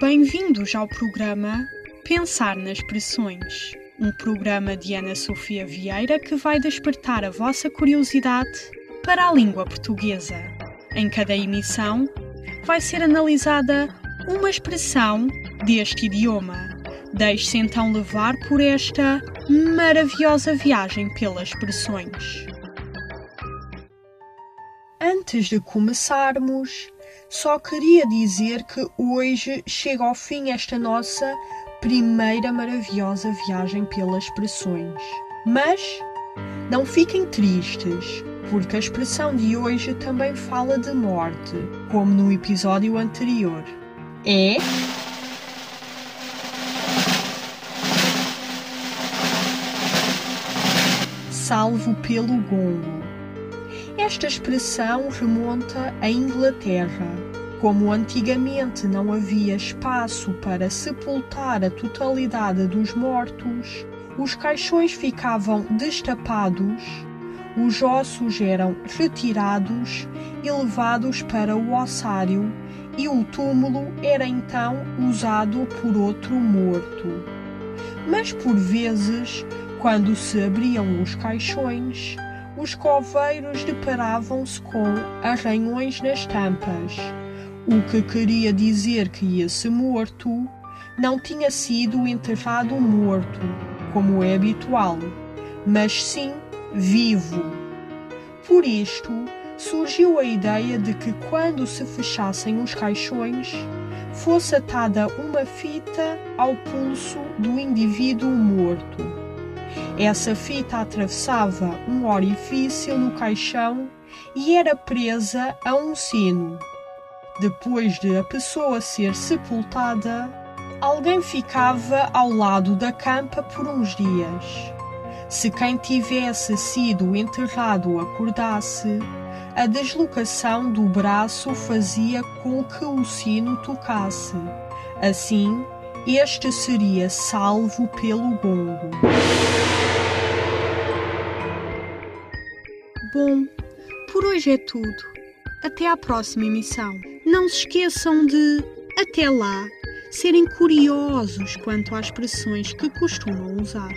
Bem-vindos ao programa Pensar nas Pressões, um programa de Ana Sofia Vieira que vai despertar a vossa curiosidade para a língua portuguesa. Em cada emissão, vai ser analisada uma expressão deste idioma. Deixe-se então levar por esta maravilhosa viagem pelas expressões. Antes de começarmos, só queria dizer que hoje chega ao fim esta nossa primeira maravilhosa viagem pelas expressões. Mas não fiquem tristes, porque a expressão de hoje também fala de morte, como no episódio anterior. É. Salvo pelo gongo. Esta expressão remonta à Inglaterra. Como antigamente não havia espaço para sepultar a totalidade dos mortos, os caixões ficavam destapados, os ossos eram retirados e levados para o ossário, e o túmulo era então usado por outro morto. Mas por vezes, quando se abriam os caixões, os coveiros deparavam-se com arranhões nas tampas, o que queria dizer que esse morto não tinha sido enterrado morto, como é habitual, mas sim vivo. Por isto, surgiu a ideia de que quando se fechassem os caixões, fosse atada uma fita ao pulso do indivíduo morto essa fita atravessava um orifício no caixão e era presa a um sino. Depois de a pessoa ser sepultada, alguém ficava ao lado da campa por uns dias. Se quem tivesse sido enterrado acordasse, a deslocação do braço fazia com que o sino tocasse. Assim, este seria salvo pelo gongo. Bom, por hoje é tudo. Até à próxima emissão. Não se esqueçam de, até lá, serem curiosos quanto às expressões que costumam usar.